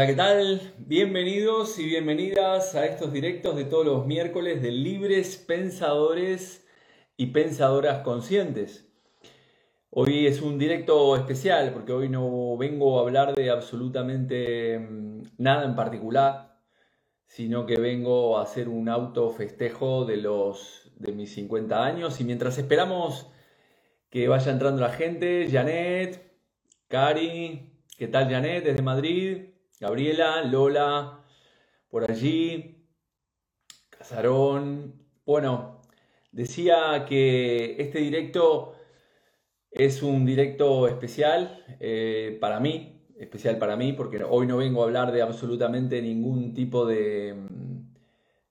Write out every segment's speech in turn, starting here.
Hola, ¿qué tal? Bienvenidos y bienvenidas a estos directos de todos los miércoles de libres pensadores y pensadoras conscientes. Hoy es un directo especial porque hoy no vengo a hablar de absolutamente mm, nada en particular, sino que vengo a hacer un auto festejo de los de mis 50 años y mientras esperamos que vaya entrando la gente, Janet, Cari, ¿qué tal Janet desde Madrid? Gabriela, Lola, por allí, Casarón. Bueno, decía que este directo es un directo especial eh, para mí, especial para mí, porque hoy no vengo a hablar de absolutamente ningún tipo de,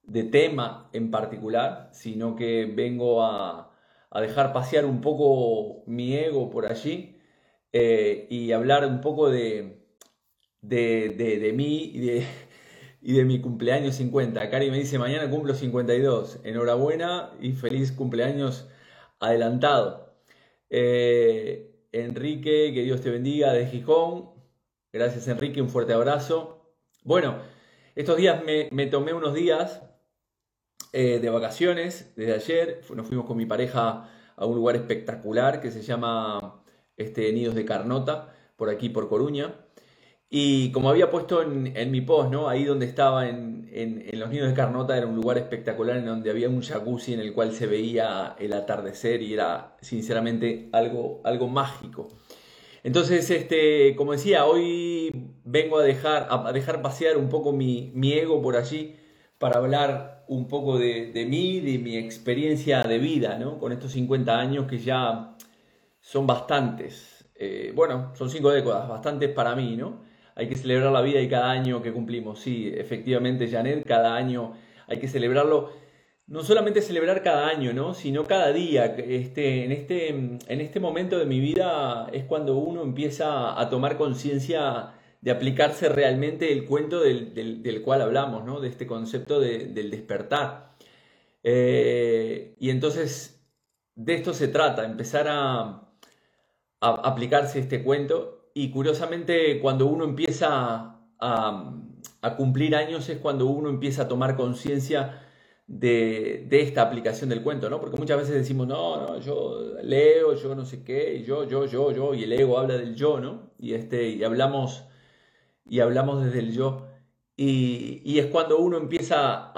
de tema en particular, sino que vengo a, dejar pasear un poco mi ego por allí eh, y hablar un poco de, de, de, mí y de, y de mi cumpleaños 50. Cari me dice, mañana cumplo 52. Enhorabuena y feliz cumpleaños adelantado. Eh, Enrique, que Dios te bendiga, de Gijón. Gracias Enrique, un fuerte abrazo. Bueno, estos días me, me tomé unos días eh, de vacaciones desde ayer. Nos fuimos con mi pareja a un lugar espectacular que se llama este, Nidos de Carnota, por aquí, por Coruña. Y como había puesto en, mi post, ¿no? Ahí donde estaba en, los nidos de Carnota era un lugar espectacular en donde había un jacuzzi en el cual se veía el atardecer y era sinceramente algo, algo mágico. Entonces, este, como decía, hoy vengo a dejar, a dejar pasear un poco mi, ego por allí para hablar un poco de, de, mí, de mi experiencia de vida, ¿no? Con estos 50 años que ya son bastantes. Eh, bueno, son cinco décadas, bastantes para mí, ¿no? Hay que celebrar la vida y cada año que cumplimos. Sí, efectivamente, Janet, cada año hay que celebrarlo. No solamente celebrar cada año, ¿no? sino cada día. Este, en, este, en este momento de mi vida es cuando uno empieza a tomar conciencia de aplicarse realmente el cuento del, cual hablamos, ¿no? de este concepto del despertar. Eh, y entonces de esto se trata, empezar a aplicarse este cuento y curiosamente cuando uno empieza a, cumplir años es cuando uno empieza a tomar conciencia de, esta aplicación del cuento, ¿no? Porque muchas veces decimos, no, no, yo leo, yo no sé qué, y yo, yo, yo, yo, y el ego habla del yo, ¿no? Y, este, y, hablamos, y hablamos desde el yo. Y, es cuando uno empieza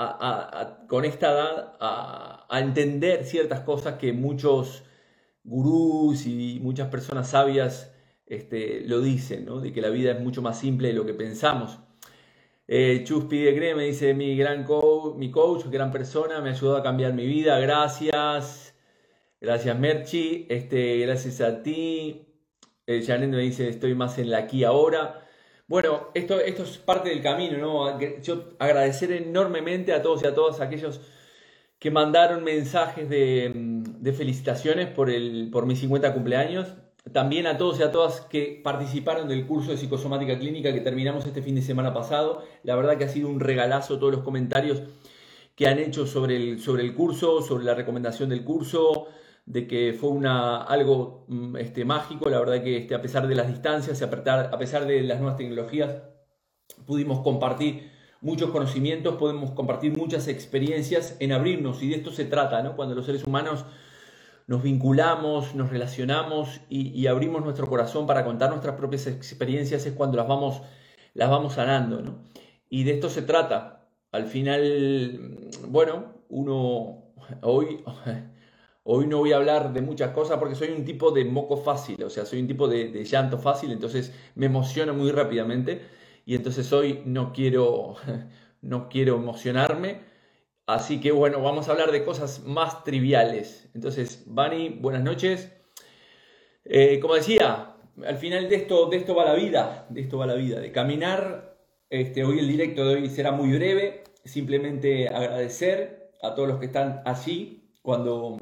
con esta edad a, a entender ciertas cosas que muchos gurús y muchas personas sabias este, lo dicen, ¿no? de que la vida es mucho más simple de lo que pensamos. Eh, Chus pide me dice mi gran coach, mi coach, gran persona, me ayudó a cambiar mi vida, gracias. Gracias Merchi, este, gracias a ti. Eh, me dice estoy más en la aquí ahora. Bueno, esto, esto es parte del camino, ¿no? Yo agradecer enormemente a todos y a todas aquellos que mandaron mensajes de, de felicitaciones por, el, por mis 50 cumpleaños también a todos y a todas que participaron del curso de psicosomática clínica que terminamos este fin de semana pasado. La verdad que ha sido un regalazo todos los comentarios que han hecho sobre el, sobre el curso, sobre la recomendación del curso, de que fue una, algo mm, este, mágico. La verdad que este, a pesar de las distancias, a pesar de las nuevas tecnologías, pudimos compartir muchos conocimientos, podemos compartir muchas experiencias en abrirnos y de esto se trata, ¿no? Cuando los seres humanos nos vinculamos, nos relacionamos y, abrimos nuestro corazón para contar nuestras propias experiencias es cuando las vamos, las vamos sanando. ¿no? Y de esto se trata. Al final, bueno, uno hoy, hoy no voy a hablar de muchas cosas porque soy un tipo de moco fácil, o sea, soy un tipo de, de llanto fácil, entonces me emociono muy rápidamente y entonces hoy no quiero, no quiero emocionarme Así que bueno, vamos a hablar de cosas más triviales. Entonces, Bani, buenas noches. Eh, como decía, al final de esto, de esto va la vida, de esto va la vida, de caminar. Este, hoy el directo de hoy será muy breve, simplemente agradecer a todos los que están allí cuando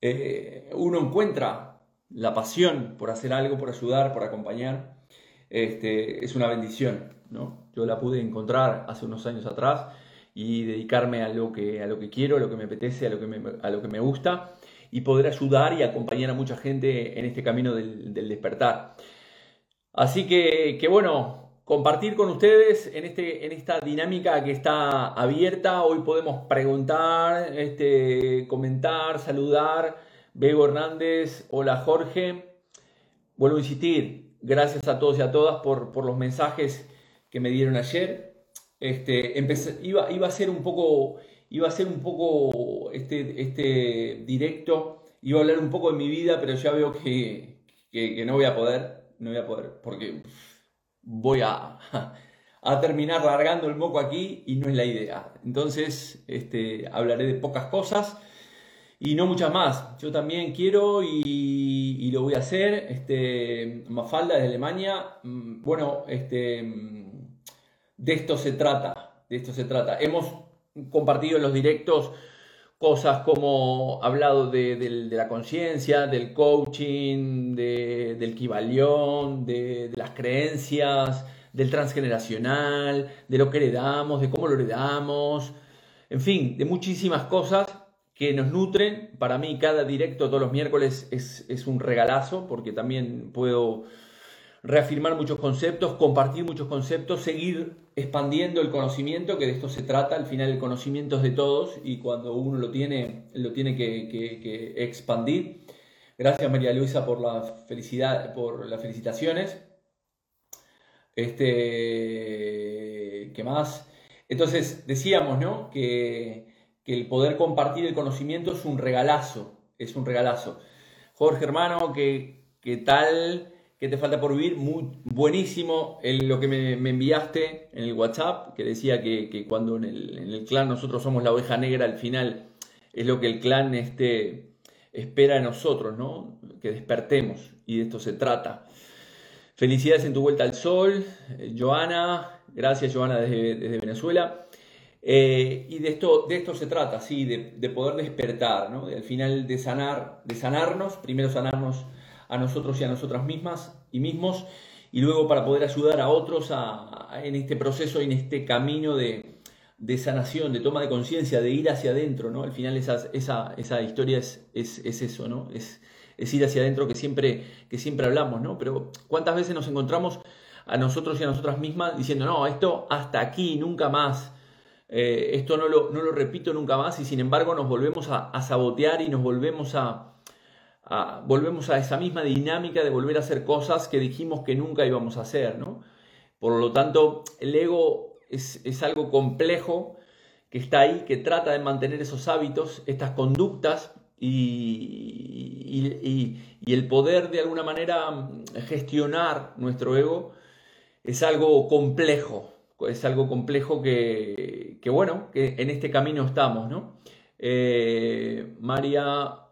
eh, uno encuentra la pasión por hacer algo, por ayudar, por acompañar. Este, es una bendición, ¿no? Yo la pude encontrar hace unos años atrás y dedicarme a lo que, a lo que quiero, a lo que me apetece, a lo que me, a lo que me gusta y poder ayudar y acompañar a mucha gente en este camino del, despertar. Así que, que bueno, compartir con ustedes en, este, en esta dinámica que está abierta. Hoy podemos preguntar, este, comentar, saludar. Bego Hernández, hola Jorge. Vuelvo a insistir, gracias a todos y a todas por, por los mensajes que me dieron ayer. Este, iba, iba, a ser un poco, iba a ser un poco este, este directo, iba a hablar un poco de mi vida, pero ya veo que, que, no voy a poder, no voy a poder, porque voy a, a, terminar largando el moco aquí y no es la idea. Entonces, este, hablaré de pocas cosas y no muchas más. Yo también quiero y, lo voy a hacer. Este, Mafalda de Alemania, mm, bueno, este de esto se trata, de esto se trata. Hemos compartido en los directos cosas como hablado de, la conciencia, del coaching, del kibalión, de, las creencias, del transgeneracional, de lo que heredamos, de cómo lo heredamos, en fin, de muchísimas cosas que nos nutren. Para mí cada directo todos los miércoles es, es un regalazo porque también puedo reafirmar muchos conceptos, compartir muchos conceptos, seguir expandiendo el conocimiento, que de esto se trata, al final el conocimiento es de todos y cuando uno lo tiene, lo tiene que, expandir. Gracias María Luisa por la felicidad, por las felicitaciones. Este, ¿qué más? Entonces decíamos, ¿no? Que, que el poder compartir el conocimiento es un regalazo, es un regalazo. Jorge hermano, ¿qué, qué tal? ¿Qué te falta por vivir? Muy buenísimo en lo que me, enviaste en el WhatsApp, que decía que, cuando en el, clan nosotros somos la oveja negra, al final es lo que el clan este, espera de nosotros, ¿no? Que despertemos y de esto se trata. Felicidades en tu vuelta al sol, eh, Joana, gracias Joana desde, Venezuela. Eh, y de esto, de esto se trata, sí, de, de poder despertar, ¿no? Al final de sanar, de sanarnos, primero sanarnos a nosotros y a nosotras mismas y mismos, y luego para poder ayudar a otros en este proceso en este camino de, sanación, de toma de conciencia, de ir hacia adentro, ¿no? Al final esa, esa, esa historia es, es, eso, ¿no? Es, es, ir hacia adentro que siempre, que siempre hablamos, ¿no? Pero ¿cuántas veces nos encontramos a nosotros y a nosotras mismas diciendo, no, esto hasta aquí, nunca más, eh, esto no lo, no lo repito nunca más, y sin embargo nos volvemos a sabotear y nos volvemos a, volvemos a esa misma dinámica de volver a hacer cosas que dijimos que nunca íbamos a hacer, ¿no? Por lo tanto, el ego es, algo complejo que está ahí, que trata de mantener esos hábitos, estas conductas y, el poder de alguna manera gestionar nuestro ego es algo complejo, es algo complejo que, bueno, que en este camino estamos, ¿no? Eh, María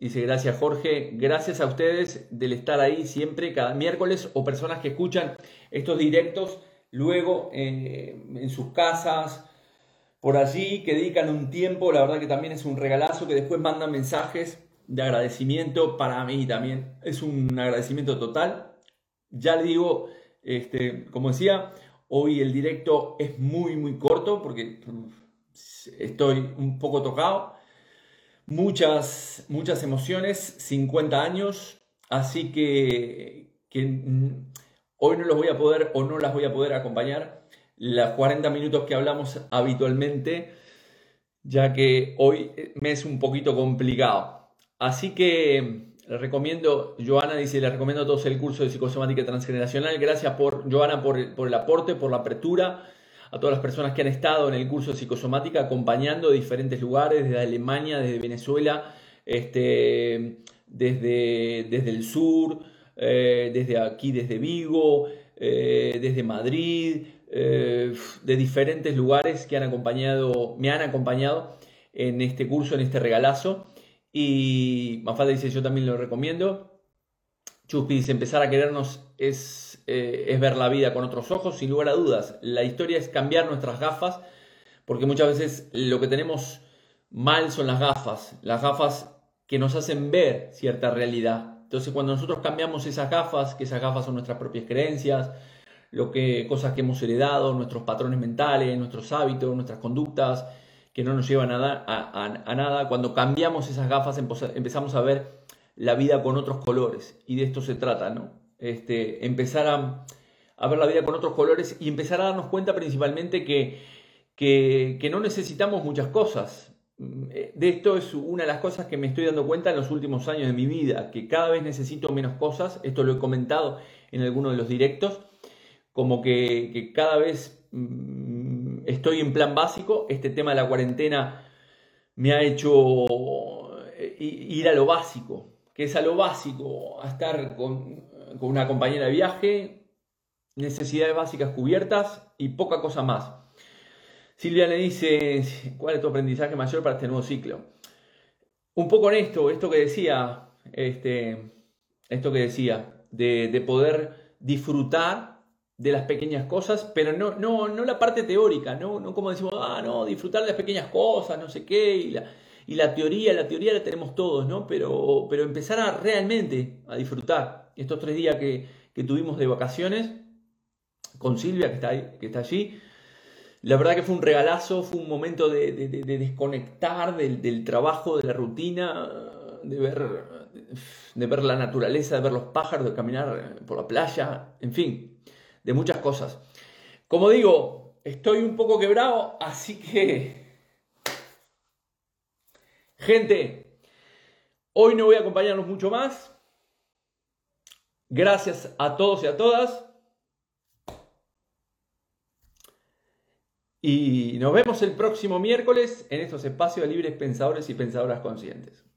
Dice, gracias Jorge, gracias a ustedes del estar ahí siempre, cada miércoles, o personas que escuchan estos directos luego eh, en sus casas, por allí, que dedican un tiempo, la verdad que también es un regalazo, que después mandan mensajes de agradecimiento, para mí también es un agradecimiento total. Ya le digo, este, como decía, hoy el directo es muy, muy corto porque estoy un poco tocado muchas, muchas emociones, 50 años, así que, mm, hoy no los voy a poder o no las voy a poder acompañar las 40 minutos que hablamos habitualmente, ya que hoy me es un poquito complicado. Así que les recomiendo, Joana dice, les recomiendo a todos el curso de psicosomática transgeneracional. Gracias por, Joana, por, por el aporte, por la apertura a todas las personas que han estado en el curso de psicosomática acompañando de diferentes lugares, desde Alemania, desde Venezuela, este, desde, desde el sur, eh, desde aquí, desde Vigo, eh, desde Madrid, eh, de diferentes lugares que han acompañado, me han acompañado en este curso, en este regalazo. Y Mafalda dice, yo también lo recomiendo. Chuspi dice, empezar a querernos es eh, es ver la vida con otros ojos, sin lugar a dudas. La historia es cambiar nuestras gafas, porque muchas veces lo que tenemos mal son las gafas, las gafas que nos hacen ver cierta realidad. Entonces, cuando nosotros cambiamos esas gafas, que esas gafas son nuestras propias creencias, lo que, cosas que hemos heredado, nuestros patrones mentales, nuestros hábitos, nuestras conductas, que no nos llevan a, a nada, cuando cambiamos esas gafas empezamos a ver la vida con otros colores. Y de esto se trata, ¿no? este, empezar a, ver la vida con otros colores y empezar a darnos cuenta principalmente que, que, no necesitamos muchas cosas. De esto es una de las cosas que me estoy dando cuenta en los últimos años de mi vida, que cada vez necesito menos cosas, esto lo he comentado en alguno de los directos, como que, que cada vez mm, estoy en plan básico, este tema de la cuarentena me ha hecho eh, ir a lo básico, que es a lo básico, a estar con, una compañera de viaje, necesidades básicas cubiertas y poca cosa más. Silvia le dice, ¿cuál es tu aprendizaje mayor para este nuevo ciclo? Un poco en esto, esto que decía, este, esto que decía, de, de poder disfrutar de las pequeñas cosas, pero no, no, no la parte teórica, no, no como decimos, ah, no, disfrutar de las pequeñas cosas, no sé qué, y la, y la teoría, la teoría la tenemos todos, ¿no? Pero, pero empezar a realmente a disfrutar. Estos tres días que, que tuvimos de vacaciones con Silvia, que está, que está allí, la verdad que fue un regalazo, fue un momento de, de, de desconectar del, del, trabajo, de la rutina, de ver, de ver la naturaleza, de ver los pájaros, de caminar por la playa, en fin de muchas cosas. Como digo, estoy un poco quebrado, así que... Gente, hoy no voy a acompañarnos mucho más. Gracias a todos y a todas. Y nos vemos el próximo miércoles en estos espacios de libres pensadores y pensadoras conscientes.